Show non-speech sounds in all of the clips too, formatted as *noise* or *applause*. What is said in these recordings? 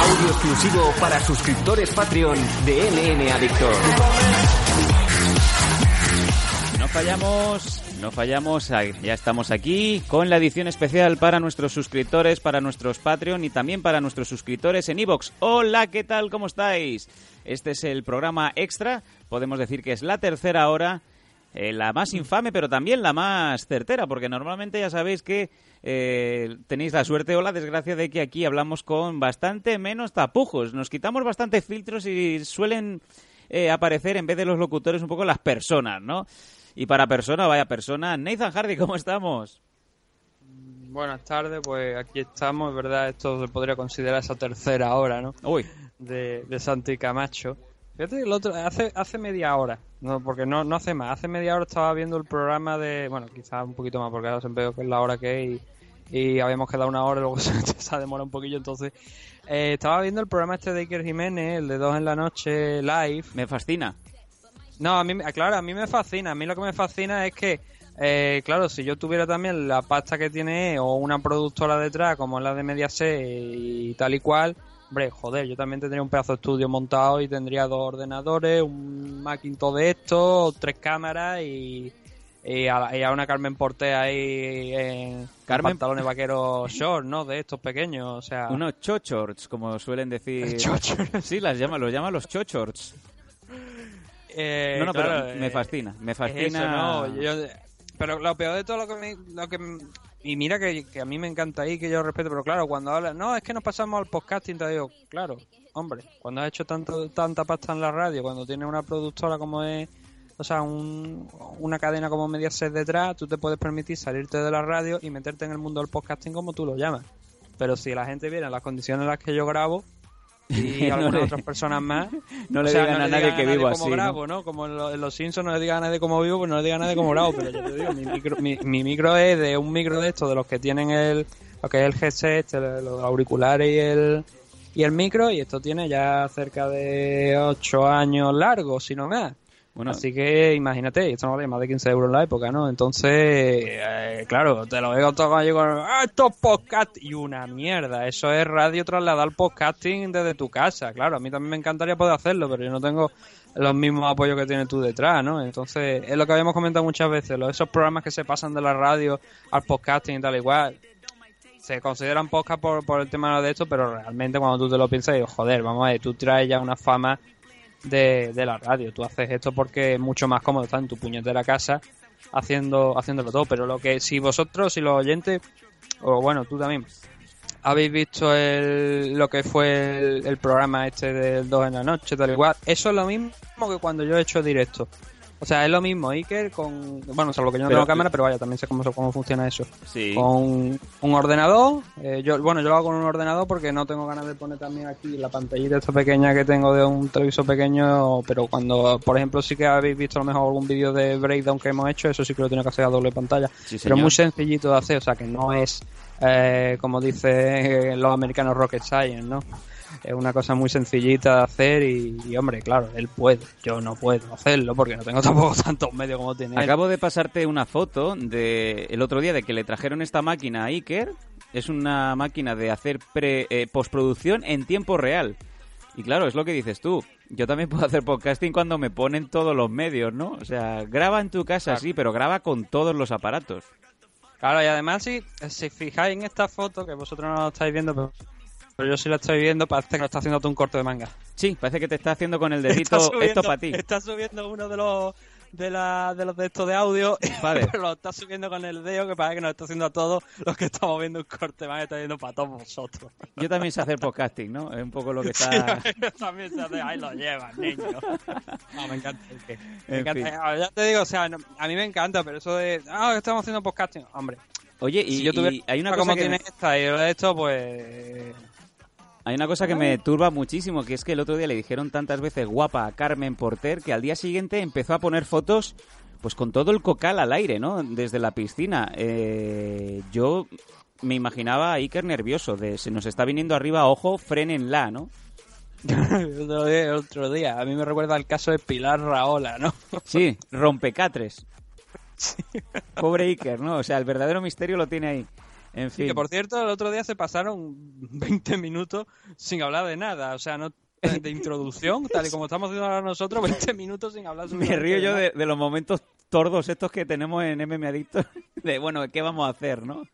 Audio exclusivo para suscriptores Patreon de LN Adictor. No fallamos, no fallamos, ya estamos aquí con la edición especial para nuestros suscriptores, para nuestros Patreon y también para nuestros suscriptores en iVoox. Hola, ¿qué tal? ¿Cómo estáis? Este es el programa extra, podemos decir que es la tercera hora, eh, la más infame, pero también la más certera, porque normalmente ya sabéis que eh, tenéis la suerte o la desgracia de que aquí hablamos con bastante menos tapujos, nos quitamos bastante filtros y suelen eh, aparecer en vez de los locutores un poco las personas, ¿no? Y para persona, vaya persona, Nathan Hardy, ¿cómo estamos? Buenas tardes, pues aquí estamos, es verdad, esto se podría considerar esa tercera hora, ¿no? Uy, De, de Santi Camacho. Fíjate, el otro, hace, hace media hora, no, porque no, no hace más, hace media hora estaba viendo el programa de, bueno, quizás un poquito más, porque ahora siempre veo que es la hora que es y, y habíamos quedado una hora y luego *laughs* se, se ha demorado un poquillo, entonces eh, estaba viendo el programa este de Iker Jiménez, el de dos en la noche live, me fascina. no, a mí, me- claro, a mí me fascina. A mí lo que me fascina es que, eh, claro, si yo tuviera también la pasta que tiene o una productora detrás, como la de Mediaset y tal y cual, hombre, joder, yo también tendría un pedazo de estudio montado y tendría dos ordenadores, un Macintosh de estos, tres cámaras y, y, a, y a una Carmen Porté ahí en Carmen- pantalones vaqueros short, ¿no? De estos pequeños, o sea... Unos chochorts, como suelen decir. *laughs* Chochorts. Sí, las llama, los llama los chochorts. Eh, no, no, claro, pero me eh, fascina, me fascina. eso, ¿no? Yo- pero lo peor de todo lo que me, lo que y mira que, que a mí me encanta ahí que yo respeto, pero claro, cuando habla, no, es que nos pasamos al podcasting, te digo, claro, hombre, cuando has hecho tanto tanta pasta en la radio, cuando tienes una productora como es, o sea, un- una cadena como Mediaset detrás, tú te puedes permitir salirte de la radio y meterte en el mundo del podcasting como tú lo llamas. Pero si la gente en las condiciones en las que yo grabo y *laughs* No algunas le- otras personas más, *laughs* No le o sea, digan no a le nadie digan que vivo así. ¿no? grabo, ¿no? Como en, lo- en los Simpsons no le digan a nadie cómo vivo, pues no le digan a nadie cómo grabo. Pero yo te digo, mi micro, mi, mi micro es de un micro de estos, de los que tienen el, lo que es el headset, el- los auriculares y el, y el micro, y esto tiene ya cerca de 8 años largos, si no más. Bueno, Así que imagínate, esto no vale más de 15 euros en la época, ¿no? Entonces, eh, claro, te lo veo todo cuando ¡ah, esto es podcast! Y una mierda, eso es radio trasladar podcasting desde tu casa. Claro, a mí también me encantaría poder hacerlo, pero yo no tengo los mismos apoyos que tienes tú detrás, ¿no? Entonces, es lo que habíamos comentado muchas veces, los, esos programas que se pasan de la radio al podcasting y tal igual. Se consideran podcast por, por el tema de esto, pero realmente cuando tú te lo piensas, digo, joder, vamos a ver, tú traes ya una fama de, de la radio. Tú haces esto porque es mucho más cómodo estar en tu puñetera casa haciendo haciéndolo todo. Pero lo que si vosotros, si los oyentes, o bueno, tú también, habéis visto el, lo que fue el, programa este del 2 en la noche, tal igual, eso es lo mismo que cuando yo he hecho directo. O sea, es lo mismo Iker con... Bueno, salvo que yo no Pero- tengo cámara, pero vaya, también sé cómo, cómo funciona eso sí. con un ordenador. eh, yo, bueno, yo lo hago con un ordenador porque no tengo ganas de poner también aquí la pantallita esta pequeña que tengo de un televisor pequeño. Pero cuando, por ejemplo, sí que habéis visto a lo mejor algún vídeo de breakdown que hemos hecho, eso sí que lo tengo que hacer a doble pantalla. Sí, pero muy sencillito de hacer, o sea que no es, eh, como dicen los americanos, rocket science, ¿no? Es una cosa muy sencillita de hacer y, y, hombre, claro, él puede. Yo no puedo hacerlo porque no tengo *laughs* tampoco tantos medios como tiene él. Acabo de pasarte una foto de el otro día de que le trajeron esta máquina a Iker. Es una máquina de hacer pre, eh, postproducción en tiempo real. Y claro, es lo que dices tú. Yo también *laughs* puedo hacer podcasting cuando me ponen todos los medios, ¿no? O sea, graba en tu casa, Claro. sí, pero graba con todos los aparatos. Claro, y además si, si fijáis en esta foto, que vosotros no la estáis viendo, pero, pero yo sí la estoy viendo, parece que lo está haciendo tú un corte de manga. Sí, parece que te está haciendo con el dedito esto para ti. Está subiendo uno de los de, la, de los de estos de audio, *laughs* Vale. pero lo está subiendo con el dedo, que parece que nos está haciendo a todos los que estamos viendo un corte de manga, está viendo para todos vosotros. Yo también sé hacer podcasting, ¿no? Es un poco lo que *laughs* Sí, está... también se hace, ahí lo llevas, niño. *laughs* No, me encanta. que- me En encanta. Ya te digo, o sea, no- a mí me encanta, pero eso de, ah, que estamos haciendo podcasting, hombre. Oye, y, si yo tuviera y hay una cosa como que... tiene esta y de esto, pues Hay una cosa que me turba muchísimo, que es que el otro día le dijeron tantas veces guapa a Carmen Porter que al día siguiente empezó a poner fotos pues con todo el cocal al aire, ¿no? Desde la piscina. Eh, yo me imaginaba a Iker nervioso, de se nos está viniendo arriba, ojo, frenenla, ¿no? *laughs* otro, día, otro día. A mí me recuerda el caso de Pilar Raola, ¿no? *laughs* Sí, rompecatres. Pobre Iker, ¿no? O sea, el verdadero misterio lo tiene ahí. En fin. que por cierto, el otro día se pasaron *laughs* 20 minutos sin hablar de nada. O sea, no de introducción, tal y como estamos haciendo ahora nosotros, 20 minutos sin hablar. Me río yo de, los momentos tordos estos que tenemos en MM Adicto, *laughs* de bueno, ¿qué vamos a hacer, no?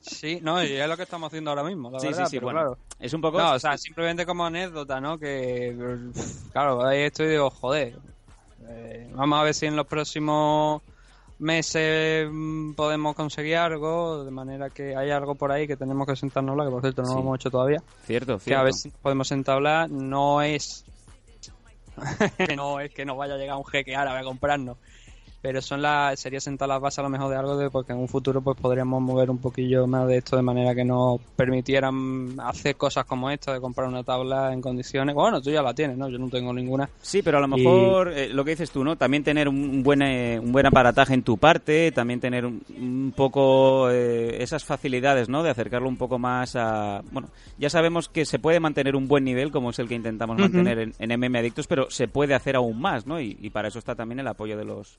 Sí, no, y es lo que estamos haciendo ahora mismo, la sí, verdad, sí, sí, bueno, claro. Es un poco... No, o sea, simplemente como anécdota, ¿no? Que, claro, ahí estoy y digo, joder, eh, vamos a ver si en los próximos meses mm, podemos conseguir algo, de manera que hay algo por ahí que tenemos que sentarnos que por cierto no lo hemos hecho todavía. Cierto, cierto. Que a ver si podemos entablar, no es... *laughs* no es que nos vaya a llegar un jeque árabe a comprarnos, pero son las sería sentar las bases a lo mejor de algo de porque en un futuro pues podríamos mover un poquillo más de esto de manera que nos permitieran hacer cosas como esta de comprar una tabla en condiciones. Bueno tú ya la tienes no yo no tengo ninguna. Sí pero a lo mejor eh, lo que dices tú no también tener un buen eh, un buen aparataje en tu parte también tener un, poco eh, esas facilidades no de acercarlo un poco más a bueno ya sabemos que se puede mantener un buen nivel como es el que intentamos mantener en, en MM Adictos pero se puede hacer aún más no y para eso está también el apoyo de los